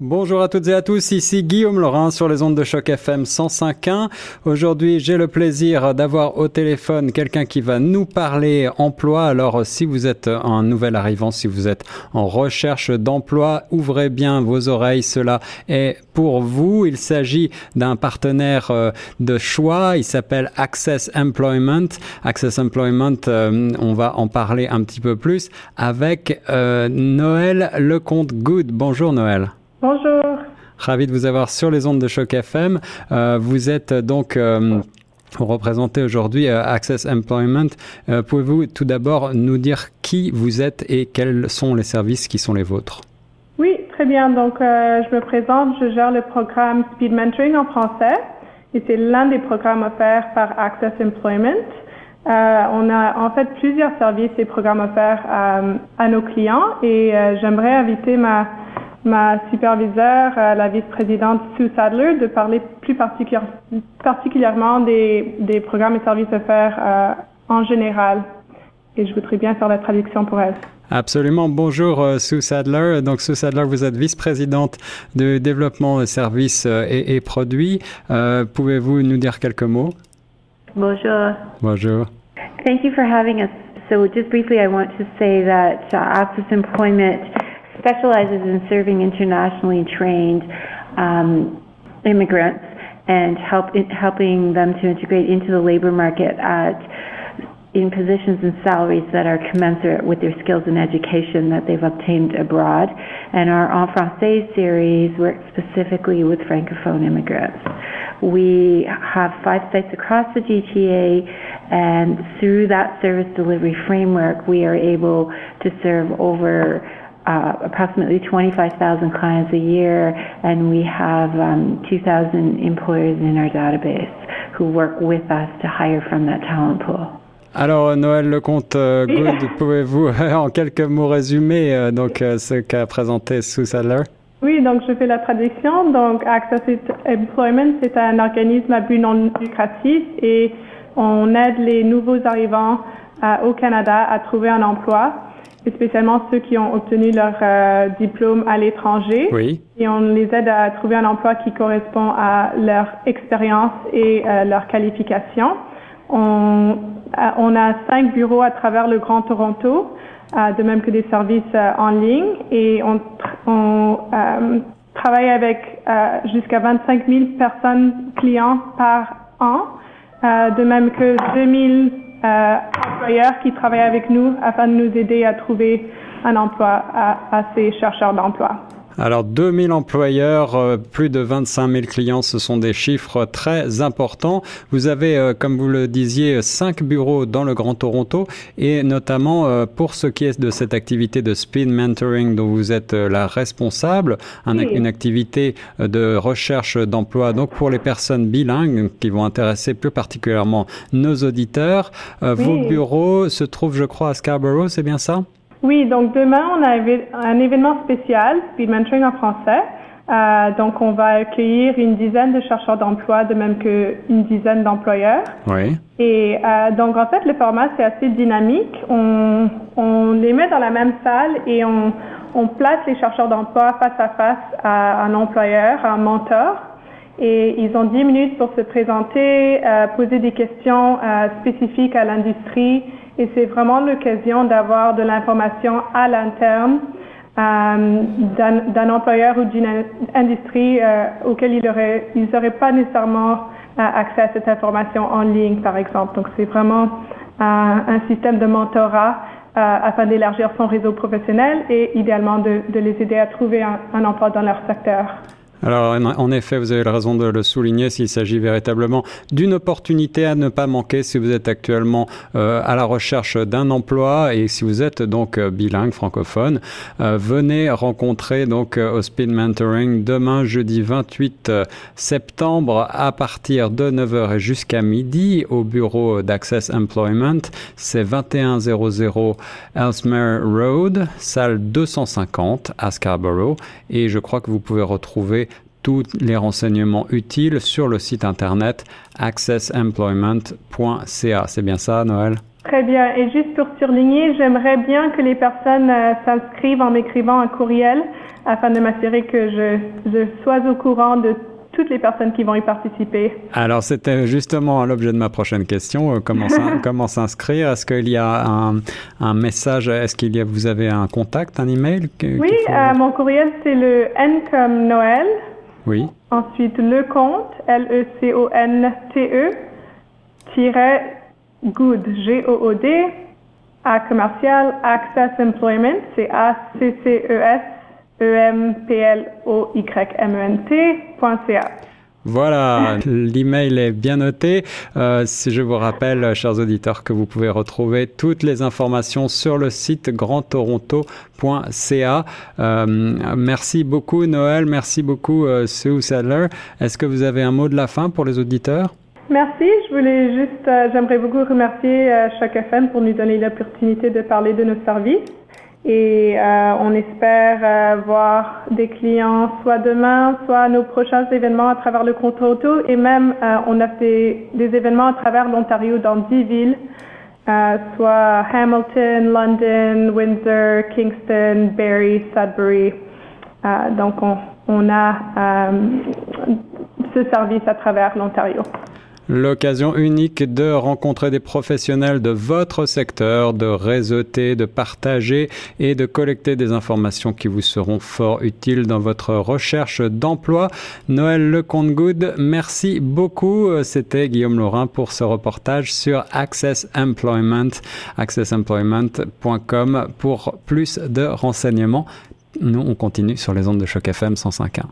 Bonjour à toutes et à tous, ici Guillaume Laurin sur les ondes de choc FM 105.1. Aujourd'hui, j'ai le plaisir d'avoir au téléphone quelqu'un qui va nous parler emploi. Alors, si vous êtes un nouvel arrivant, si vous êtes en recherche d'emploi, ouvrez bien vos oreilles. Cela est pour vous. Il s'agit d'un partenaire euh, de choix. Il s'appelle Access Employment. Access Employment, euh, on va en parler un petit peu plus avec euh, Noël Lecomte Good. Bonjour Noël. Bonjour. Ravi de vous avoir sur les ondes de Choc FM. Euh, vous êtes donc euh, représenté aujourd'hui euh, Access Employment. Euh, Pouvez-vous tout d'abord nous dire qui vous êtes et quels sont les services qui sont les vôtres? Oui, très bien. Donc, euh, je me présente. Je gère le programme Speed Mentoring en français. Et c'est l'un des programmes offerts par Access Employment. Euh, on a en fait plusieurs services et programmes offerts euh, à nos clients. Et euh, j'aimerais inviter ma ma superviseure, euh, la vice-présidente Sue Sadler, de parler plus particulière- particulièrement des, des programmes et services offerts euh, en général. Et je voudrais bien faire la traduction pour elle. Absolument. Bonjour euh, Sue Sadler. Donc Sue Sadler, vous êtes vice-présidente de développement de services euh, et, et produits. Euh, Pouvez-vous nous dire quelques mots? Bonjour. Bonjour. Thank you for having us. So, just briefly, I want to say that uh, Access Employment specializes in serving internationally trained um, immigrants and help, helping them to integrate into the labor market at in positions and salaries that are commensurate with their skills and education that they've obtained abroad. And our En Français series works specifically with Francophone immigrants. We have five sites across the GTA, and through that service delivery framework, we are able to serve over uh, approximately 25,000 clients a year, and we have um, 2,000 employers in our database who work with us to hire from that talent pool. Alors Noël Lecomte euh. Good, pouvez-vous en quelques mots résumer euh, donc euh, ce qu'a présenté Sue Sadler? Oui, donc je fais la traduction. Donc, Access Employment, c'est un organisme à but non lucratif et on aide les nouveaux arrivants euh, au Canada à trouver un emploi, et spécialement ceux qui ont obtenu leur euh, diplôme à l'étranger. Oui. Et on les aide à trouver un emploi qui correspond à leur expérience et euh, leur qualification. On, euh, on a cinq bureaux à travers le Grand Toronto, euh, de même que des services euh, en ligne, et on, tr- on euh, travaille avec euh, jusqu'à 25 000 personnes clients par an, euh, de même que 2000 euh, employeurs qui travaillent avec nous afin de nous aider à trouver un emploi à, à ces chercheurs d'emploi. Alors 2000 employeurs, euh, plus de 25 000 clients, ce sont des chiffres très importants. Vous avez, euh, comme vous le disiez, cinq bureaux dans le Grand Toronto et notamment euh, pour ce qui est de cette activité de speed mentoring dont vous êtes la responsable, un- une activité de recherche d'emploi donc pour les personnes bilingues qui vont intéresser plus particulièrement nos auditeurs. Euh. Vos bureaux se trouvent, je crois, à Scarborough, c'est bien ça? Oui, donc demain, on a un événement spécial, Speed Mentoring en français. Euh, donc, on va accueillir une dizaine de chercheurs d'emploi, de même qu'une dizaine d'employeurs. Oui. Et euh, donc, en fait, le format, c'est assez dynamique. On, on les met dans la même salle et on, on place les chercheurs d'emploi face à face à un employeur, à un mentor. Et ils ont 10 minutes pour se présenter, euh, poser des questions spécifiques à l'industrie. Et c'est vraiment l'occasion d'avoir de l'information à l'interne euh, d'un employeur ou d'une in- industrie euh, auquel ils n'auraient ils auraient pas nécessairement euh, accès à cette information en ligne, par exemple. Donc, c'est vraiment un, un système de mentorat euh, afin d'élargir son réseau professionnel et idéalement de, de les aider à trouver un, un emploi dans leur secteur. Alors, en- effet, vous avez raison de le souligner, s'il s'agit véritablement d'une opportunité à ne pas manquer si vous êtes actuellement euh, à la recherche d'un emploi et si vous êtes donc euh, bilingue francophone, euh, venez rencontrer donc au Speed Mentoring demain jeudi 28 euh, septembre à partir de 9h et jusqu'à midi au bureau d'Access Employment. C'est 2100 Ellesmere Road, salle 250 à Scarborough et je crois que vous pouvez retrouver tous les renseignements utiles sur le site internet accessemployment.ca. C'est bien ça, Noël? Très bien. Et juste pour surligner, j'aimerais bien que les personnes euh, s'inscrivent en m'écrivant un courriel afin de m'assurer que je, je sois au courant de toutes les personnes qui vont y participer. Alors, c'était justement l'objet de ma prochaine question. Euh, comment, s'inscrire? Est-ce qu'il y a un, message? Est-ce qu'il y a, vous avez un contact, un email Oui, euh, mon courriel, c'est le N comme Noël. Oui. Ensuite, le compte, L-E-C-O-N-T-E, tiret good, G-O-O-D, à commercial, Access Employment, c'est A-C-C-E-S E-M-P-L-O-Y-M-E-N-T.ca. Voilà, l'email est bien noté. Euh, je vous rappelle, chers auditeurs, que vous pouvez retrouver toutes les informations sur le site grandtoronto.ca. Euh, merci beaucoup Noël, merci beaucoup euh, Sue Sadler. Est-ce que vous avez un mot de la fin pour les auditeurs? Merci. Je voulais juste, euh, j'aimerais beaucoup remercier euh, Choc FM pour nous donner l'opportunité de parler de nos services et euh, on espère euh, voir des clients soit demain, soit nos prochains événements à travers le compte auto et même euh, on a fait des événements à travers l'Ontario dans dix villes, soit Hamilton, London, Windsor, Kingston, Barrie, Sudbury. donc on, on a ce service à travers l'Ontario. L'occasion unique de rencontrer des professionnels de votre secteur, de réseauter, de partager et de collecter des informations qui vous seront fort utiles dans votre recherche d'emploi. Noël Lecomte-Good, merci beaucoup. C'était Guillaume Laurin pour ce reportage sur Access Employment, accessemployment.com pour plus de renseignements. Nous, on continue sur les ondes de choc FM 105.1.